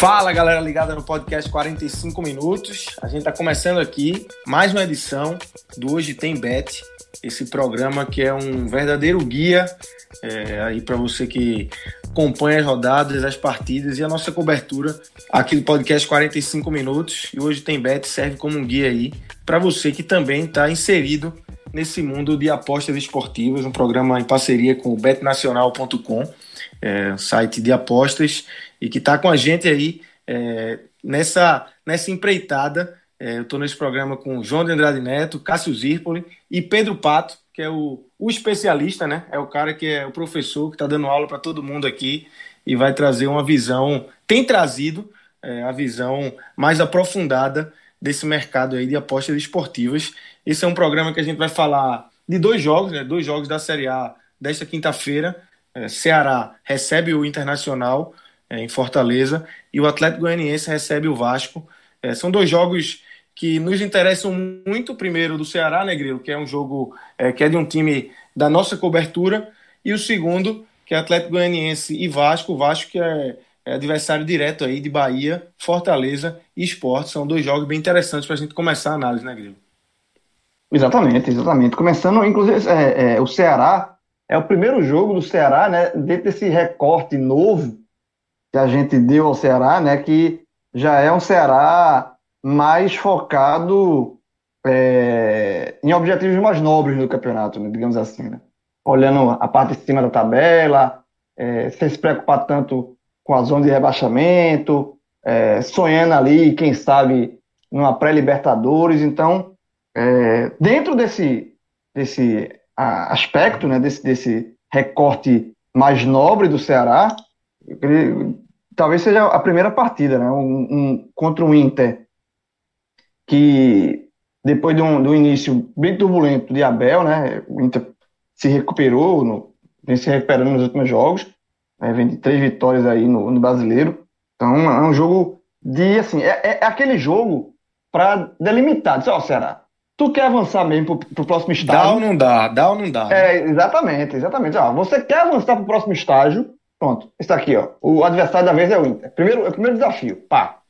Fala galera ligada no podcast 45 minutos. A gente está começando aqui mais uma edição do Hoje Tem Bet, esse programa que é um verdadeiro guia é, aí para você que acompanha as rodadas, as partidas e a nossa cobertura aqui do podcast 45 minutos. E hoje tem Bet serve como um guia aí para você que também está inserido nesse mundo de apostas esportivas, um programa em parceria com o betnacional.com, é, site de apostas e que está com a gente aí é, nessa, nessa empreitada. É, eu estou nesse programa com João de Andrade Neto, Cássio Zirpoli e Pedro Pato, que é o, o especialista, né? É o cara que é o professor que está dando aula para todo mundo aqui e vai trazer uma visão, tem trazido é, a visão mais aprofundada desse mercado aí de apostas esportivas. Esse é um programa que a gente vai falar de dois jogos, né? Dois jogos da Série A desta quinta-feira. É, Ceará recebe o Internacional é, em Fortaleza, e o Atlético Goianiense recebe o Vasco. É, são dois jogos que nos interessam muito, primeiro do Ceará, né, Grilo, que é um jogo é, que é de um time da nossa cobertura, e o segundo, que é Atlético Goianiense e Vasco, o Vasco que é, é adversário direto aí de Bahia, Fortaleza e Esporte. São dois jogos bem interessantes para a gente começar a análise, né, Grilo? Exatamente, exatamente. Começando, inclusive, o Ceará é o primeiro jogo do Ceará, né, dentro desse recorte novo que a gente deu ao Ceará, né, que já é um Ceará mais focado é, em objetivos mais nobres do campeonato, né, digamos assim, né? olhando a parte de cima da tabela, é, sem se preocupar tanto com a zona de rebaixamento, é, sonhando ali, quem sabe, numa pré-Libertadores. Então, é, dentro desse, desse aspecto, né, desse, desse recorte mais nobre do Ceará, talvez seja a primeira partida, né? Um, um, contra o Inter, que depois de um, do início bem turbulento de Abel, né? O Inter se recuperou, no, vem se recuperando nos últimos jogos, né? vem de três vitórias aí no, no brasileiro. Então é um jogo de assim, é, é, é aquele jogo para delimitar. Diz, ó, oh, Ceará, tu quer avançar mesmo pro, pro próximo estágio? Dá ou não dá, dá ou não dá. Né? É, exatamente, exatamente. Ó, você quer avançar pro próximo estágio, Pronto, está aqui, ó. O adversário da vez é o Inter. Primeiro, é o primeiro desafio, pá.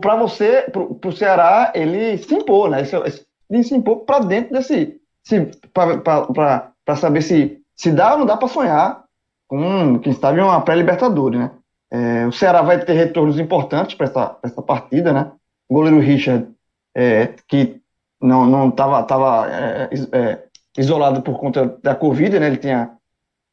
Para você, para o Ceará, ele se impor, né? Ele se impor para dentro desse. Se, para saber se, se dá ou não dá para sonhar com, quem sabe, uma pré-Libertadores, né? É, o Ceará vai ter retornos importantes para essa, essa partida, né? O goleiro Richard, é, que não não estava tava, é, é, isolado por conta da Covid, né? Ele tinha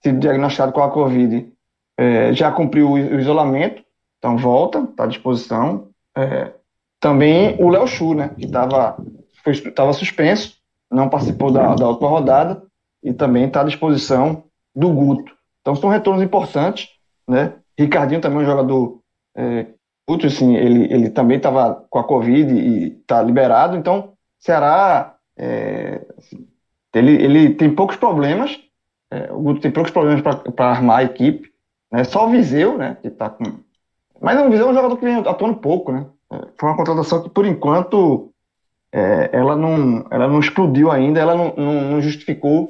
sido diagnosticado com a Covid é, já cumpriu o isolamento, então volta, está à disposição. É, também o Léo Chu, né, que estava suspenso, não participou da, da última rodada e também está à disposição do Guto. Então são retornos importantes, né? Ricardinho também é um jogador é, útil, assim, ele, ele também estava com a Covid e está liberado, então Ceará é, assim, ele, ele tem poucos problemas, é, o Guto tem poucos problemas para armar a equipe, né? Só o Viseu, né? Que tá com... Mas o Viseu é um jogador que vem atuando pouco, né? É, foi uma contratação que, por enquanto, é, ela, não, ela não explodiu ainda, ela não, não, não justificou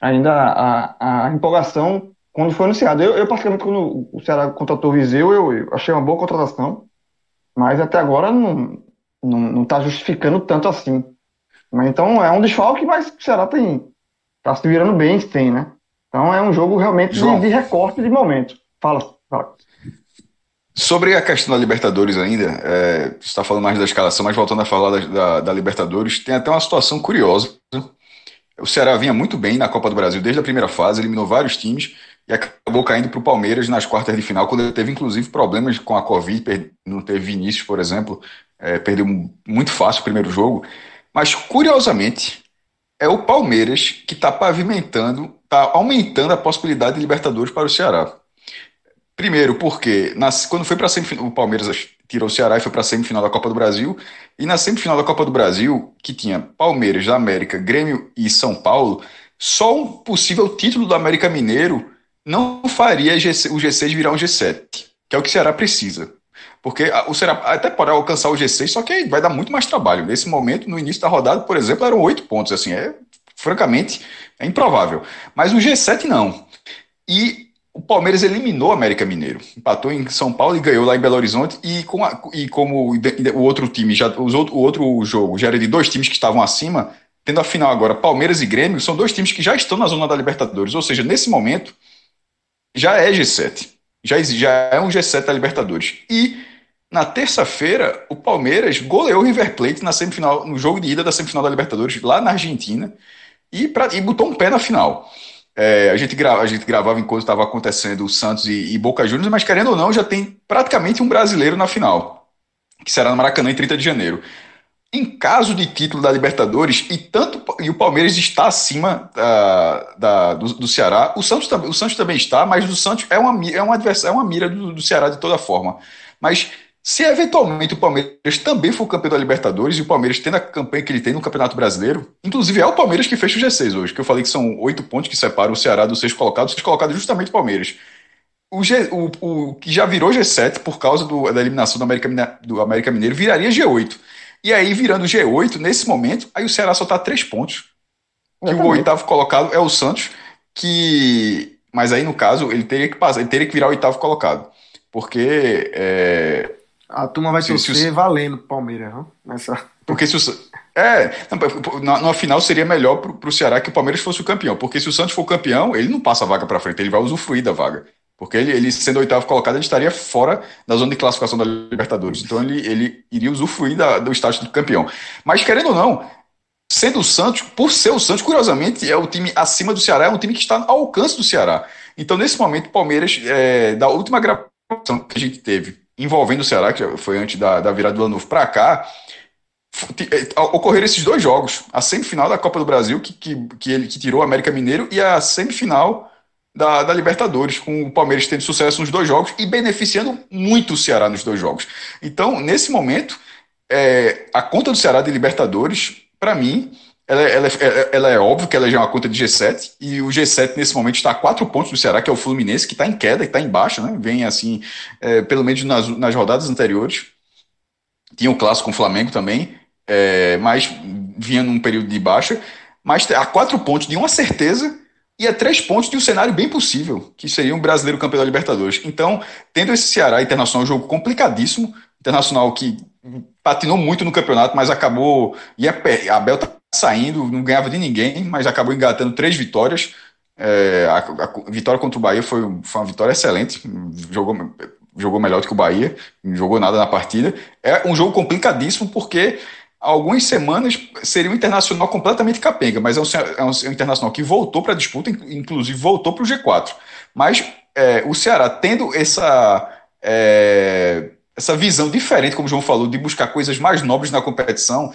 ainda a, a, empolgação quando foi anunciado. Eu, eu, particularmente, quando o Ceará contratou o Viseu, eu, eu achei uma boa contratação, mas até agora não, não, não tá justificando tanto assim. Mas, então é um desfalque, mas o Ceará tem, tá se virando bem, tem, né? Então é um jogo realmente de, de, recorte de momento. Fala, fala. Sobre a questão da Libertadores ainda, é, você está falando mais da escalação, mas voltando a falar da, da, da, Libertadores, tem até uma situação curiosa. O Ceará vinha muito bem na Copa do Brasil desde a primeira fase, eliminou vários times e acabou caindo para o Palmeiras nas quartas de final, quando ele teve inclusive problemas com a Covid, não teve Vinícius, por exemplo, é, perdeu muito fácil o primeiro jogo. Mas, curiosamente, é o Palmeiras que está pavimentando, está aumentando a possibilidade de Libertadores para o Ceará. Primeiro, porque nas, quando foi para semifinal, o Palmeiras tirou o Ceará e foi para a semifinal da Copa do Brasil. E na semifinal da Copa do Brasil, que tinha Palmeiras, América, Grêmio e São Paulo, só um possível título do América Mineiro não faria o G6 virar um G7, que é o que o Ceará precisa. Porque o Ceará até pode alcançar o G6, só que vai dar muito mais trabalho. Nesse momento, no início da rodada, por exemplo, eram oito pontos. Assim, é francamente é improvável. Mas o G7 não. E o Palmeiras eliminou o América Mineiro, empatou em São Paulo e ganhou lá em Belo Horizonte. E, com a, e como o outro time, já, os outro, o outro jogo já era de dois times que estavam acima, tendo a final agora Palmeiras e Grêmio, são dois times que já estão na zona da Libertadores. Ou seja, nesse momento, já é G7. Já, já é um G7 da Libertadores. E na terça-feira, o Palmeiras goleou o River Plate na semifinal, no jogo de ida da semifinal da Libertadores, lá na Argentina, e, pra, e botou um pé na final. É, a, gente grava, a gente gravava enquanto estava acontecendo o Santos e, e, Boca Juniors, mas querendo ou não, já tem praticamente um brasileiro na final, que será no Maracanã em 30 de janeiro. Em caso de título da Libertadores, e tanto e o Palmeiras está acima da, da do, do, Ceará, o Santos, o Santos também está, mas o Santos é uma, é uma, adversário, é uma mira do, do Ceará de toda forma. Mas se eventualmente o Palmeiras também for campeão da Libertadores e o Palmeiras tendo a campanha que ele tem no Campeonato Brasileiro, inclusive é o Palmeiras que fecha o G6 hoje, que eu falei que são oito pontos que separam o Ceará do seis colocado, o seis colocado é justamente o Palmeiras. O, G, o, o, que já virou G7 por causa do, da eliminação do América, do América Mineiro viraria G8. E aí, virando G8, nesse momento, aí o Ceará só está três pontos. Que o oitavo colocado é o Santos, que. Mas aí, no caso, ele teria que passar, ele teria que virar o oitavo colocado. Porque. É... A turma vai se, torcer se o... valendo Palmeiras, não? Nessa... Porque se o. É, na, na final seria melhor para o Ceará que o Palmeiras fosse o campeão, porque se o Santos for campeão, ele não passa a vaga para frente, ele vai usufruir da vaga. Porque ele, ele sendo oitavo colocado, ele estaria fora da zona de classificação da Libertadores. Então ele, ele iria usufruir da, do status de campeão. Mas querendo ou não, sendo o Santos, por ser o Santos, curiosamente, é o time acima do Ceará, é um time que está ao alcance do Ceará. Então, nesse momento, o Palmeiras, é, da última gravação que a gente teve envolvendo o Ceará, que foi antes da, da virada do ano novo para cá, é, ocorreram esses dois jogos. A semifinal da Copa do Brasil, que, que, que ele que tirou o América Mineiro, e a semifinal da, da, Libertadores, com o Palmeiras tendo sucesso nos dois jogos e beneficiando muito o Ceará nos dois jogos. Então, nesse momento, é, a conta do Ceará de Libertadores, para mim, ela, ela, ela, é óbvio que ela já é uma conta de G7, e o G7 nesse momento está a quatro pontos do Ceará, que é o Fluminense, que está em queda, que está em baixa, né? vem assim, é, pelo menos nas, nas rodadas anteriores. Tinha o clássico com o Flamengo também, é, mas vinha num período de baixa. Mas a quatro pontos de uma certeza e a três pontos de um cenário bem possível, que seria um brasileiro campeão da Libertadores. Então, tendo esse Ceará Internacional, um jogo complicadíssimo, Internacional que patinou muito no campeonato, mas acabou. E a Abel tá saindo, não ganhava de ninguém, mas acabou engatando três vitórias. É, a, a, vitória contra o Bahia foi, foi uma vitória excelente, jogou, jogou melhor do que o Bahia, não jogou nada na partida. É um jogo complicadíssimo porque algumas semanas seria um internacional completamente capenga, mas é um, é um, é um internacional que voltou para a disputa, inclusive voltou para o G4. Mas é, o Ceará tendo essa, é, essa visão diferente, como o João falou, de buscar coisas mais nobres na competição.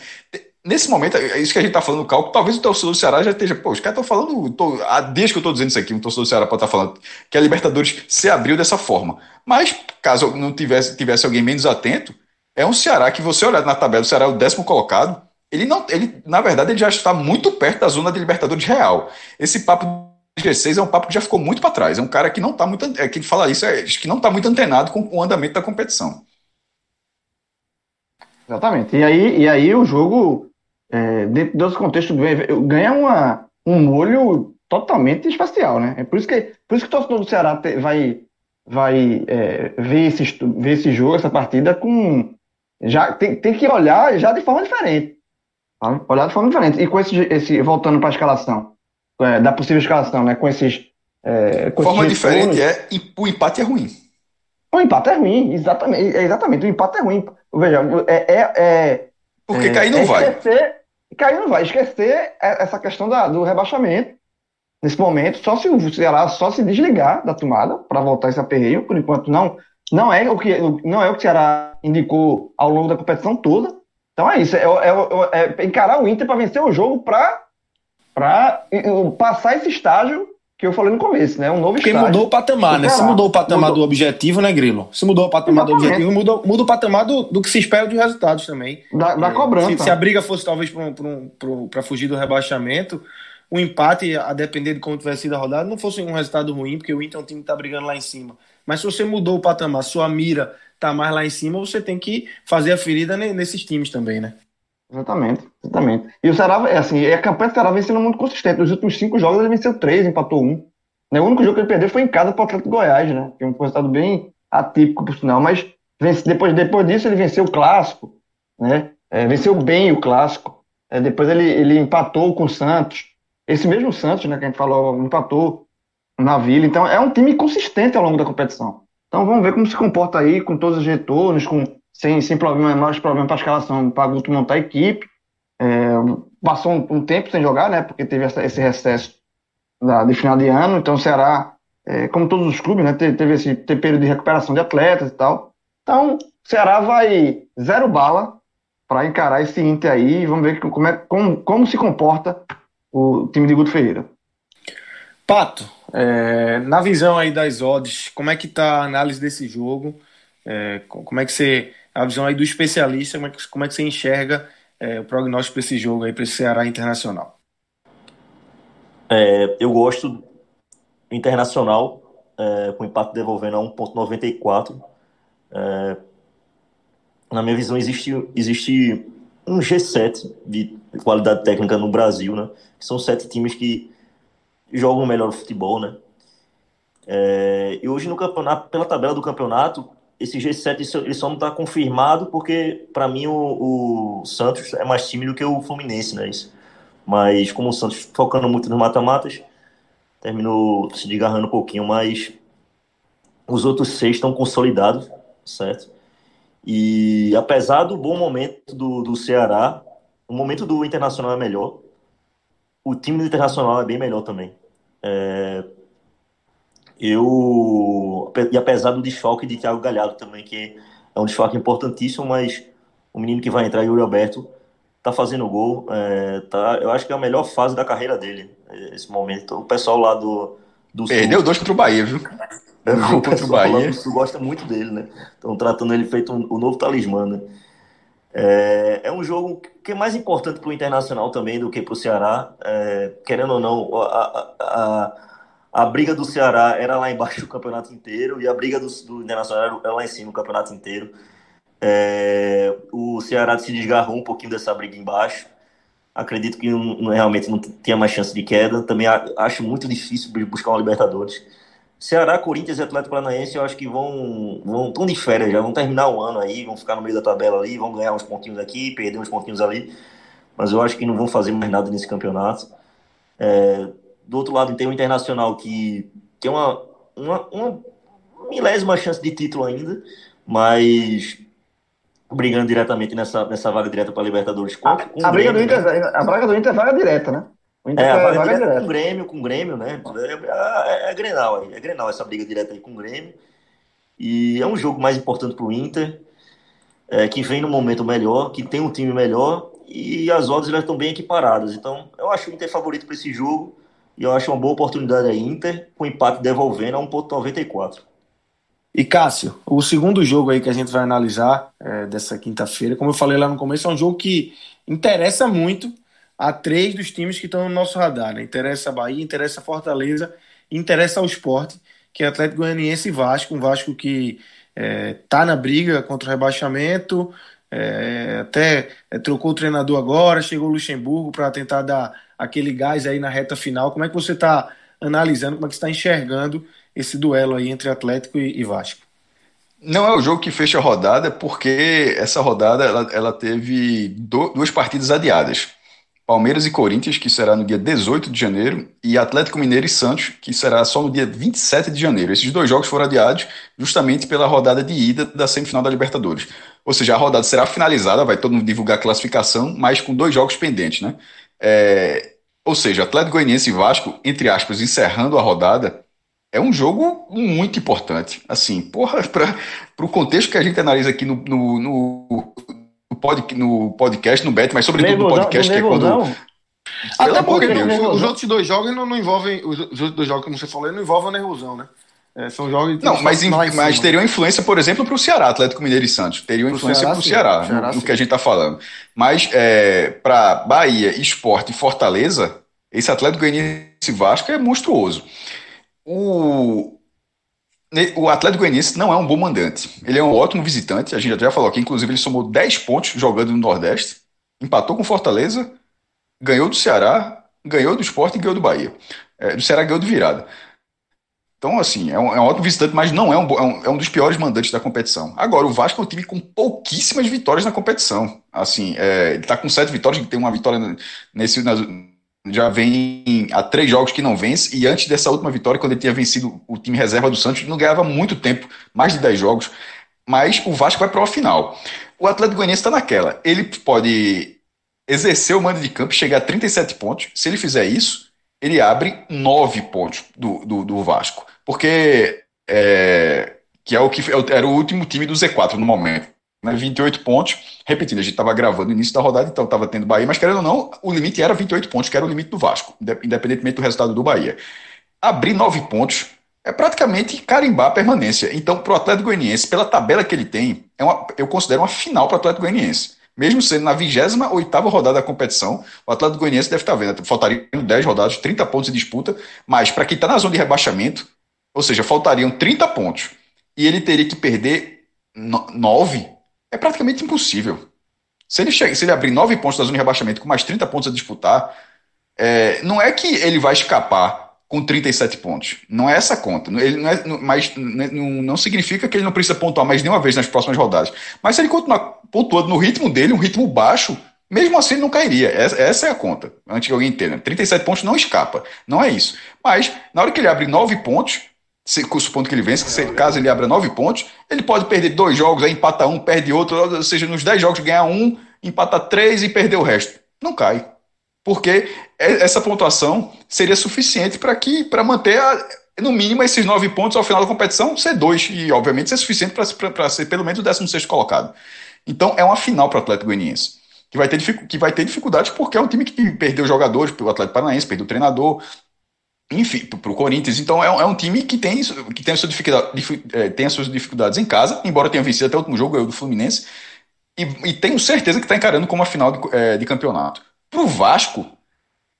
Nesse momento, é isso que a gente está falando no cálculo, talvez o torcedor do Ceará já esteja, pô, os caras estão falando, tô, desde que eu estou dizendo isso aqui, o torcedor do Ceará pode estar tá falando que a Libertadores se abriu dessa forma. Mas, caso não tivesse, tivesse alguém menos atento, é um Ceará que você olhar na tabela, o Ceará é o décimo colocado. Ele não, ele, na verdade, ele já está muito perto da zona de Libertadores real. Esse papo de G6 é um papo que já ficou muito para trás. É um cara que não está muito, é, quem fala isso é que não está muito antenado com o andamento da competição. Exatamente. E aí, e aí o jogo, é, dentro desse contexto, ganha uma, um molho totalmente especial, né? É por isso que, por isso que o torcedor do Ceará vai, vai é, ver, esse, ver esse jogo, essa partida, com, já tem, tem que olhar já de forma diferente. Tá? Olhar de forma diferente. E com esse, esse voltando para a escalação, é, da possível escalação, né? Com esses. É, com forma esses diferente é o empate é ruim. O empate é ruim, exatamente. Exatamente, o empate é ruim. Veja, é. é, é Porque cair não é vai. Esquecer, cair não vai. Esquecer essa questão da, do rebaixamento. nesse momento, só se o Ceará só se desligar da tomada para voltar esse aperreio, por enquanto não, não é o que não é o que o Ceará indicou ao longo da competição toda. Então é isso, é, é, é encarar o Inter para vencer o jogo para para passar esse estágio que eu falei no começo, né? Um novo Porque estágio. mudou o patamar, né? Se mudou o patamar mudou. do objetivo, né, Grilo? Se mudou o patamar Exatamente. do objetivo, muda, muda o patamar do, do que se espera de resultados também. Da, da é, cobrança. Se, se, a briga fosse talvez para fugir do rebaixamento, o empate, a depender de como tivesse sido a rodada, não fosse um resultado ruim, porque o Inter é um time que está brigando lá em cima. Mas se você mudou o patamar, sua mira tá mais lá em cima, você tem que fazer a ferida nesses times também, né? Exatamente, exatamente. E o Ceará, é assim, a campanha do Ceará vem sendo muito consistente. Nos últimos cinco jogos ele venceu três, empatou um. Né? O único jogo que ele perdeu foi em casa para o Atlético Goiás, né? Que é um resultado bem atípico, por sinal. Mas depois, depois disso ele venceu o Clássico, né? É, venceu bem o Clássico. É, depois ele, ele empatou com o Santos. Esse mesmo Santos, né, que a gente falou, empatou na Vila. Então é um time consistente ao longo da competição. Então vamos ver como se comporta aí com todos os retornos, com, sem, sem problema, mais problema para a escalação, para Guto montar a equipe. É, passou um, um, tempo sem jogar, né? Porque teve essa, esse recesso da, de final de ano. Então o Ceará, é, como todos os clubes, né? Teve, teve esse teve período de recuperação de atletas e tal. Então o Ceará vai zero bala para encarar esse Inter aí. Vamos ver como, é, como, como se comporta o time de Guto Ferreira. Pato, é, na visão aí das odds, como é que tá a análise desse jogo? É, como é que você, a visão aí do especialista, como é que, como é que você enxerga é, o prognóstico para esse jogo aí, para esse Ceará Internacional? É, eu gosto Internacional, é, com empate devolvendo a 1.94. É, na minha visão, existe, existe um G7 de qualidade técnica no Brasil, né? São sete times que jogam melhor futebol, né? É, e hoje no campeonato, pela tabela do campeonato, esse G7 ele só não está confirmado porque para mim o, o, Santos é mais time do que o Fluminense, né? Isso. Mas como o Santos focando muito nos mata-matas, terminou se desgarrando um pouquinho, mas os outros seis estão consolidados, certo? E apesar do bom momento do, do Ceará, o momento do Internacional é melhor, o time do Internacional é bem melhor também. É, eu e apesar do desfalque de Thiago Galhardo também, que é um desfalque importantíssimo, mas o menino que vai entrar, Yuri Alberto, tá fazendo gol, é, tá, eu acho que é a melhor fase da carreira dele, esse momento. O pessoal lá do, do Perdeu Sul, dois contra o Bahia, viu? É, o contra o Bahia. Sul gosta muito dele, né? Estão tratando ele feito um, o novo talismã, né? É, é um jogo que é mais importante para o Internacional também do que para o Ceará. É, querendo ou não, a, a, a, briga do Ceará era lá embaixo o campeonato inteiro e a briga do, do Internacional era lá em cima o campeonato inteiro. É, o Ceará se desgarrou um pouquinho dessa briga embaixo. Acredito que não, realmente não tinha mais chance de queda. Também acho muito difícil buscar uma Libertadores. Ceará, Corinthians e Atlético Paranaense, eu acho que vão, vão tão de férias já, vão terminar o ano aí, vão ficar no meio da tabela ali, vão ganhar uns pontinhos aqui, perder uns pontinhos ali, mas eu acho que não vão fazer mais nada nesse campeonato. É, do outro lado, tem o Internacional que tem uma, uma, uma milésima chance de título ainda, mas brigando diretamente nessa, nessa vaga direta para a Libertadores. A, a, briga do Inter, né? a vaga do Inter é vaga direta, né? É, a vaga, vaga direta com o Grêmio, com o Grêmio, né? É, é, é, Grenal aí, é Grenal essa briga direta aí com o Grêmio. E é um jogo mais importante para o Inter, é, que vem no momento melhor, que tem um time melhor e as odds já estão bem equiparadas. Então, eu acho o Inter favorito para esse jogo e eu acho uma boa oportunidade a Inter, com empate devolvendo a 1,94. E Cássio, o segundo jogo aí que a gente vai analisar é, dessa quinta-feira, como eu falei lá no começo, é um jogo que interessa muito a três dos times que estão no nosso radar. Né? Interessa a Bahia, interessa a Fortaleza, interessa ao esporte, que é Atlético Goianiense e Vasco. Um Vasco que está é, tá na briga contra o rebaixamento, é, até é, trocou o treinador agora, chegou o Luxemburgo para tentar dar aquele gás aí na reta final. Como é que você está analisando, como é que está enxergando esse duelo aí entre Atlético e, e Vasco? Não é o jogo que fecha a rodada, porque essa rodada ela, ela teve do, duas partidas adiadas. Palmeiras e Corinthians, que será no dia 18 de janeiro, e Atlético Mineiro e Santos, que será só no dia 27 de janeiro. Esses dois jogos foram adiados justamente pela rodada de ida da semifinal da Libertadores. Ou seja, a rodada será finalizada, vai todo mundo divulgar a classificação, mas com dois jogos pendentes, né? É, Ou seja, Atlético Goianiense e Vasco, entre aspas, encerrando a rodada, é um jogo muito importante. Assim, porra, para o contexto que a gente analisa aqui no, no, no, pod, no podcast, no Bet, mas sobretudo no podcast, que é quando. Até porque os outros dois jogos não, não envolvem. Os outros dois jogos, como você falou, não envolvem a nervosão, né? É, são jogos Não, mas, mas teriam influência, por exemplo, para o Ceará, Atlético Mineiro e Santos. Teriam influência para o Ceará, Ceará, no, no que a gente está falando. Mas é, para Bahia, Esporte e Fortaleza, esse Atlético Goianiense Vasco é monstruoso. O, o Atlético Goianiense não é um bom mandante. Ele é um ótimo visitante. A gente já falou aqui, inclusive, ele somou 10 pontos jogando no Nordeste, empatou com Fortaleza, ganhou do Ceará, ganhou do Esporte e ganhou do Bahia. É, do Ceará ganhou de virada. Então, assim, é um, é um ótimo visitante, mas não é um, é um, é um dos piores mandantes da competição. Agora, o Vasco é um time com pouquíssimas vitórias na competição. Assim, é, ele está com sete vitórias, tem uma vitória nesse. Já vem há três jogos que não vence, e antes dessa última vitória, quando ele tinha vencido o time reserva do Santos, não ganhava muito tempo, mais de dez jogos. Mas o Vasco vai para a final. O Atlético Goianiense está naquela. Ele pode exercer o mando de campo, chegar a 37 pontos. Se ele fizer isso, ele abre nove pontos do, do, do Vasco porque é, que é o que é era o último time do Z4 no momento. Né, 28 pontos, repetindo, a gente estava gravando no início da rodada, então estava tendo Bahia, mas querendo ou não, o limite era 28 pontos, que era o limite do Vasco, independentemente do resultado do Bahia. Abrir 9 pontos é praticamente carimbar a permanência. Então, para o Atlético Goianiense, pela tabela que ele tem, é uma, eu considero uma final para o Atlético Goianiense. Mesmo sendo na 28 rodada da competição, o Atlético Goianiense deve estar vendo, faltariam 10 rodadas, 30 pontos de disputa, mas para quem está na zona de rebaixamento, ou seja, faltariam 30 pontos. E ele teria que perder 9. É praticamente impossível. Se ele, chega, se ele abrir 9 pontos da zona de rebaixamento com mais 30 pontos a disputar, é, não é que ele vai escapar com 37 pontos. Não é essa conta. Ele não é, mas não, não significa que ele não precisa pontuar mais nenhuma vez nas próximas rodadas. Mas se ele continuar pontuando no ritmo dele, um ritmo baixo, mesmo assim, não cairia. Essa, essa, é a conta. Antes que alguém entenda. 37 pontos não escapa. Não é isso. Mas, na hora que ele abre 9 pontos, se, supondo que ele vence, se, caso ele abra nove pontos, ele pode perder dois jogos, aí empata um, perde outro, ou seja, nos dez jogos ganhar um, empata três e perder o resto. Não cai. Porque essa pontuação seria suficiente para que para manter a, no mínimo esses nove pontos ao final da competição ser dois, e obviamente ser suficiente para ser pelo menos o 16 colocado. Então é uma final para o Atlético Goianiense. Que vai, ter, que vai ter dificuldades porque é um time que perdeu jogadores, o Atlético Paranaense perdeu o treinador, enfim, para o Corinthians. Então é, é, um time que tem, que tem, a sua dificuldade, é, tem as suas dificuldades em casa, embora tenha vencido até o último jogo, do Fluminense, e, e tenho certeza que está encarando como uma final de, é, de campeonato. Para o Vasco,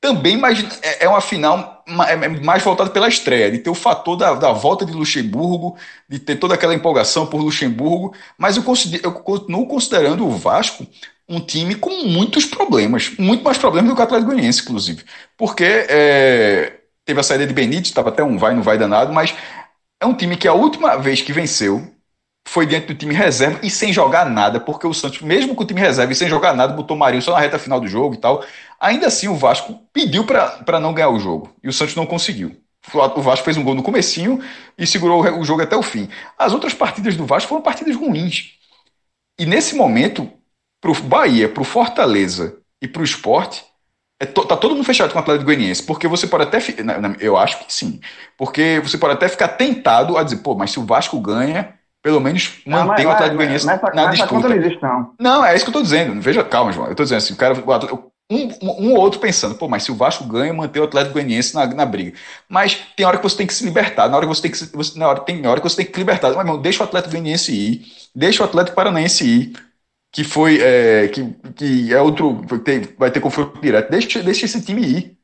também mais, é, é uma final é mais voltada pela estreia, de ter o fator da, da volta de Luxemburgo, de ter toda aquela empolgação por Luxemburgo, mas eu, considero, eu continuo considerando o Vasco um time com muitos problemas, muito mais problemas do que o Atlético Goianiense, inclusive, porque é, teve a saída de Benítez, estava até um vai, não vai danado, mas é um time que a última vez que venceu foi dentro do time reserva e sem jogar nada, porque o Santos, mesmo com o time reserva e sem jogar nada, botou o Marinho só na reta final do jogo e tal. Ainda assim, o Vasco pediu para não ganhar o jogo e o Santos não conseguiu. O Vasco fez um gol no comecinho e segurou o jogo até o fim. As outras partidas do Vasco foram partidas ruins. E nesse momento, para o Bahia, para o Fortaleza e para o Esporte, é to, tá todo mundo fechado com o Atlético Goianiense, porque você pode até. Eu acho que sim. Porque você pode até ficar tentado a dizer, pô, mas se o Vasco ganha, pelo menos mantém o Atlético Goianiense na disputa. Não, existe, não. não, é isso que eu tô dizendo. Veja, calma, João. Eu tô dizendo assim, o cara. Um, um ou outro pensando, pô, mas se o Vasco ganha, mantém o Atlético Goianiense na, na briga. Mas tem hora que você tem que se libertar, na hora que você tem que, você, na hora, tem hora que você tem que libertar. Mas, irmão, deixa o Atlético Goianiense ir, deixa o Atlético Paranaense ir, que foi é, que, que é outro vai ter confronto direto. Deixa, deixa esse time ir.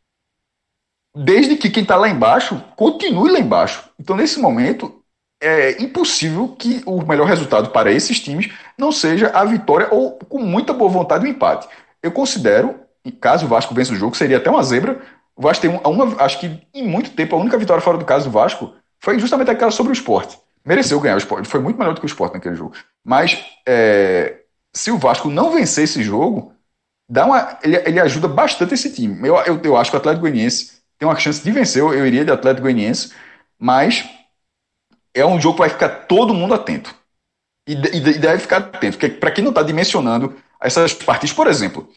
Desde que quem está lá embaixo continue lá embaixo. Então, nesse momento, é impossível que o melhor resultado para esses times não seja a vitória ou, com muita boa vontade, o um empate. Eu considero, caso o Vasco vença o jogo, seria até uma zebra. O Vasco tem uma, acho que em muito tempo, a única vitória fora do caso do Vasco foi justamente aquela sobre o esporte. Mereceu ganhar o esporte, foi muito melhor do que o esporte naquele jogo. Mas é, se o Vasco não vencer esse jogo, dá uma, ele, ele ajuda bastante esse time. Eu, eu, eu, acho que o Atlético Goianiense tem uma chance de vencer, eu, eu iria de Atlético Goianiense, mas é um jogo que vai ficar todo mundo atento. E, e, e deve ficar atento, porque para quem não está dimensionando essas partidas, por exemplo,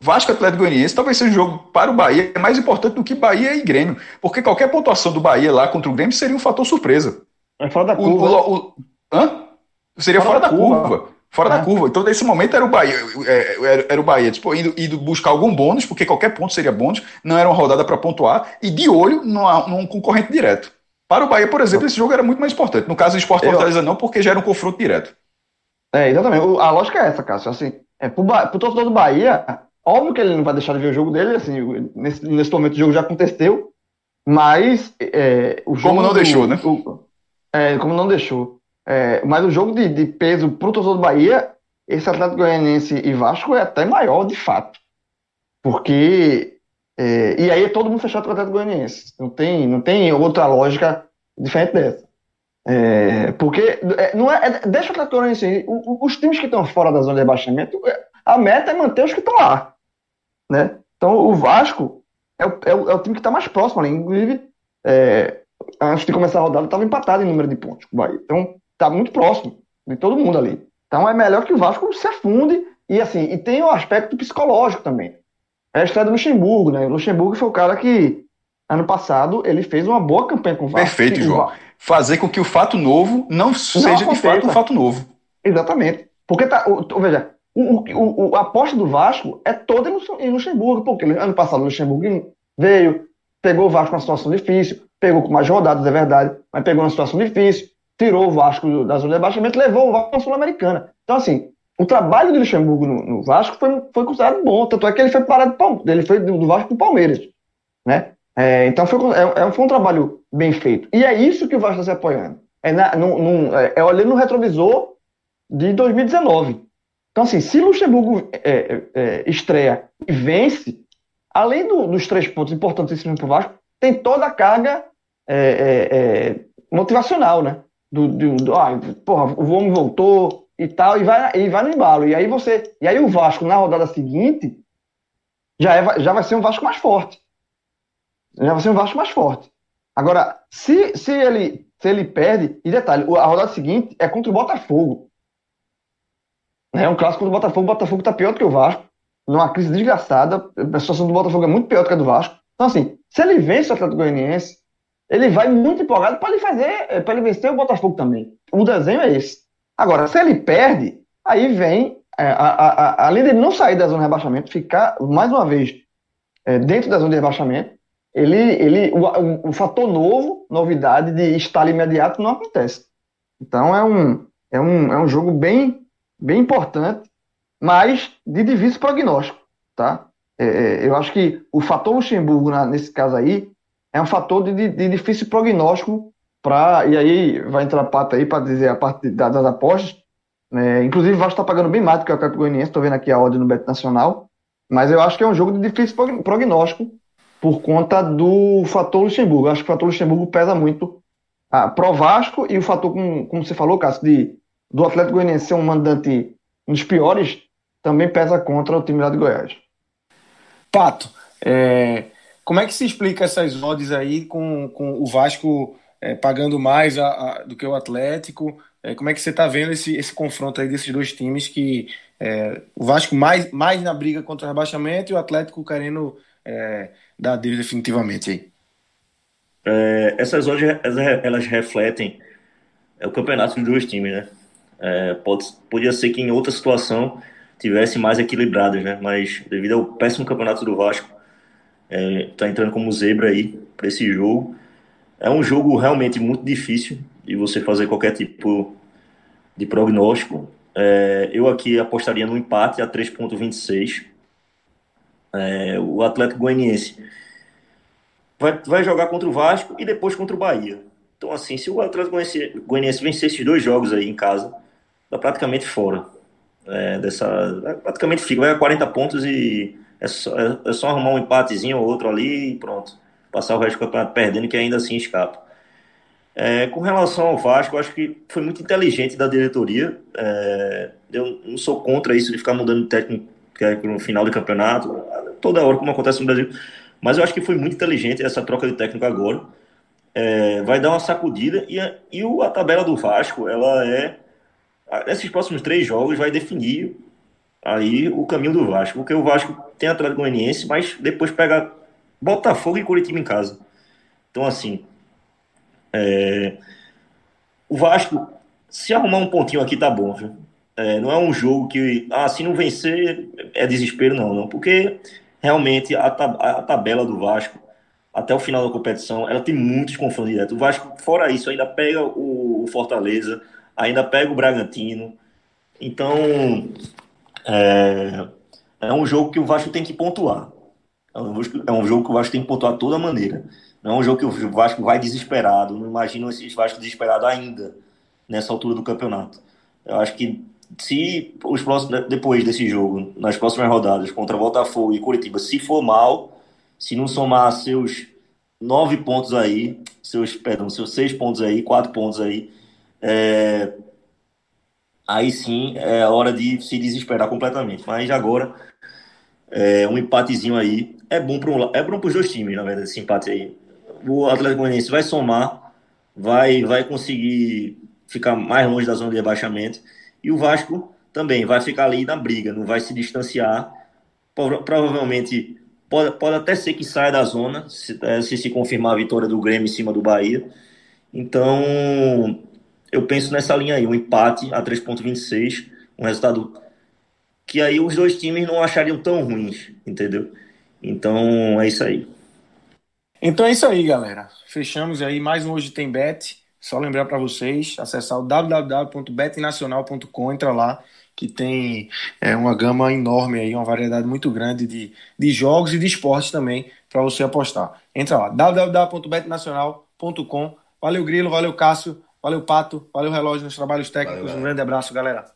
Vasco Atlético Goianiense talvez seja um jogo para o Bahia mais importante do que Bahia e Grêmio, porque qualquer pontuação do Bahia lá contra o Grêmio seria um fator surpresa. É fora da curva. O, o, o, hã? Seria fora, fora da, da, curva. curva. Fora é. da curva. Então, nesse momento, era o Bahia, é, era, era o Bahia tipo, indo, indo, buscar algum bônus, porque qualquer ponto seria bônus, não era uma rodada para pontuar, e de olho numa, num concorrente direto. Para o Bahia, por exemplo, esse jogo era muito mais importante. No caso do Esporte Fortaleza, não, porque já era um confronto direto. É, exatamente. A lógica é essa, Cássio. Assim, é, pro, pro torcedor do Bahia, óbvio que ele não vai deixar de ver o jogo dele, assim, nesse, nesse momento o jogo já aconteceu, mas é, o jogo. Como não deixou, né? O, é, como não deixou. É, mas o jogo de, de peso pro torcedor do Bahia, esse Atlético Goianiense e Vasco é até maior, de fato. Porque. É, e aí é todo mundo fechado com o Atlético Goianiense. Não tem, não tem outra lógica diferente dessa. É, porque é, não é, é, deixa o Atlético Goianiense. Os times que estão fora da zona de rebaixamento, a meta é manter os que estão lá. Né? Então o Vasco é o, é o, é o time que está mais próximo ali. Inclusive, é, antes de começar a rodada, estava empatado em número de pontos com o Bahia. Então está muito próximo de todo mundo ali. Então é melhor que o Vasco se afunde. E assim, e tem o aspecto psicológico também. É a estreia do Luxemburgo, né? O Luxemburgo foi o cara que, ano passado, ele fez uma boa campanha com o Vasco. Perfeito, João. Fazer com que o fato novo não, não seja aconteça. de fato um fato novo. Exatamente. Porque tá. Veja, o, o, o, a aposta do Vasco é toda em Luxemburgo, porque ano passado o Luxemburgo veio, pegou o Vasco numa situação difícil, pegou com mais rodadas, é verdade, mas pegou numa situação difícil, tirou o Vasco da zona de rebaixamento, levou o Vasco para a Sul-Americana. Então, assim, o trabalho do Luxemburgo no, no, Vasco foi, foi considerado bom, tanto é que ele foi parado do, ele foi do, Vasco para o Palmeiras, né? É, então foi, é, é, foi um trabalho bem feito. E é isso que o Vasco está se apoiando. É, na, num, num, é, é olhando no retrovisor de 2019. Então, assim, se Luxemburgo é, é, estreia e vence, além do, dos três pontos importantíssimos para o Vasco, tem toda a carga motivacional, né? Do, do, do ah, porra, o homem voltou e tal, e vai, e vai no embalo. E aí você. E aí o Vasco, na rodada seguinte, já, é, já vai ser um Vasco mais forte. Já vai ser um Vasco mais forte. Agora, se, se, ele, se ele perde, e detalhe, a rodada seguinte é contra o Botafogo. É um clássico do Botafogo, o Botafogo tá pior do que o Vasco, numa crise desgraçada, a situação do Botafogo é muito pior do que a do Vasco. Então, assim, se ele vence o Atlético Goianiense, ele vai muito empolgado para ele fazer, eh, para ele vencer o Botafogo também. O desenho é esse. Agora, se ele perde, aí vem, é, a, a, a, além dele não sair da zona de rebaixamento, ficar mais uma vez é, dentro da zona de rebaixamento, ele, ele, o, o, o, fator novo, novidade de estar imediato não acontece. Então é um, é um, é um jogo bem, bem importante, mas de difícil prognóstico, tá? É, eu acho que o fator Luxemburgo, na, nesse caso aí, é um fator de, de, difícil prognóstico para. E aí vai entrar a pata aí para dizer a parte das, das apostas. É, inclusive, o Vasco está pagando bem mais do que o Atlético Goianiense, estou vendo aqui a ordem no Beto Nacional. Mas eu acho que é um jogo de difícil prognóstico por conta do fator Luxemburgo. Eu acho que o fator Luxemburgo pesa muito ah, pro Vasco e o fator, como, como você falou, Cássio, de, do Atlético Goianiense ser um mandante um dos piores, também pesa contra o time lá de Goiás. Pato, é, como é que se explica essas odds aí com, com o Vasco é, pagando mais a, a, do que o Atlético? É, como é que você está vendo esse, esse confronto aí desses dois times que é, o Vasco mais, mais na briga contra o rebaixamento e o Atlético querendo é, dar Deus definitivamente aí? É, essas odds elas refletem o campeonato dos dois times, né? É, pode, podia ser que em outra situação tivesse mais equilibradas, né? Mas devido ao péssimo campeonato do Vasco, é, tá entrando como zebra aí para esse jogo. É um jogo realmente muito difícil de você fazer qualquer tipo de prognóstico. É, eu aqui apostaria no empate a 3,26. É, o Atlético Goianiense vai, vai jogar contra o Vasco e depois contra o Bahia. Então, assim, se o Atlético Goianiense, Goianiense vencer esses dois jogos aí em casa, tá praticamente fora. É, dessa, praticamente fica, vai a 40 pontos e é só, é, é só arrumar um empatezinho ou outro ali e pronto. Passar o resto do campeonato perdendo que ainda assim escapa. É, com relação ao Vasco, acho que foi muito inteligente da diretoria. É, eu não sou contra isso de ficar mudando técnico no final do campeonato, toda hora, como acontece no Brasil. Mas eu acho que foi muito inteligente essa troca de técnico agora. É, vai dar uma sacudida e, a, e a tabela do Vasco, ela é. Nesses próximos três jogos vai definir aí o caminho do Vasco, porque o Vasco tem Atlético Goianiense, mas depois pega Botafogo e Curitiba em casa. Então, assim, é... o Vasco, se arrumar um pontinho aqui, tá bom, viu? É, não é um jogo que, ah, se não vencer, é desespero, não, não, porque realmente a, tab a tabela do Vasco, até o final da competição, ela tem muitos confrontos diretos. O Vasco, fora isso, ainda pega o, o Fortaleza, ainda pega o Bragantino. Então, é, é um jogo que o Vasco tem que pontuar. É um, é um jogo que o Vasco tem que pontuar de toda maneira. Não é um jogo que o Vasco vai desesperado. Não imagino esse Vasco desesperado ainda nessa altura do campeonato. Eu acho que se os próximos, depois desse jogo, nas próximas rodadas contra Botafogo e Curitiba, se for mal, se não somar seus nove pontos aí, seus, perdão, seus seis pontos aí, quatro pontos aí, é, aí sim é hora de se desesperar completamente. Mas agora, é, um empatezinho aí é bom para um, é bom os dois times, na verdade, esse empate aí. O Atlético Goianiense vai somar, vai, vai conseguir ficar mais longe da zona de rebaixamento e o Vasco também vai ficar ali na briga, não vai se distanciar. Provavelmente pode, pode até ser que saia da zona, se, é, se se confirmar a vitória do Grêmio em cima do Bahia. Então, eu penso nessa linha aí, um empate a 3.26, um resultado que aí os dois times não achariam tão ruins, entendeu? Então, é isso aí. Então é isso aí, galera. Fechamos aí mais um Hoje Tem Bet. Só lembrar para vocês, acessar o www.betnacional.com, entra lá, que tem é, uma gama enorme aí, uma variedade muito grande de, de jogos e de esportes também para você apostar. Entra lá, www.betnacional.com. Valeu, Grilo, valeu, Cássio, valeu, Pato, valeu, Relógio nos trabalhos técnicos. Valeu, um grande abraço, galera.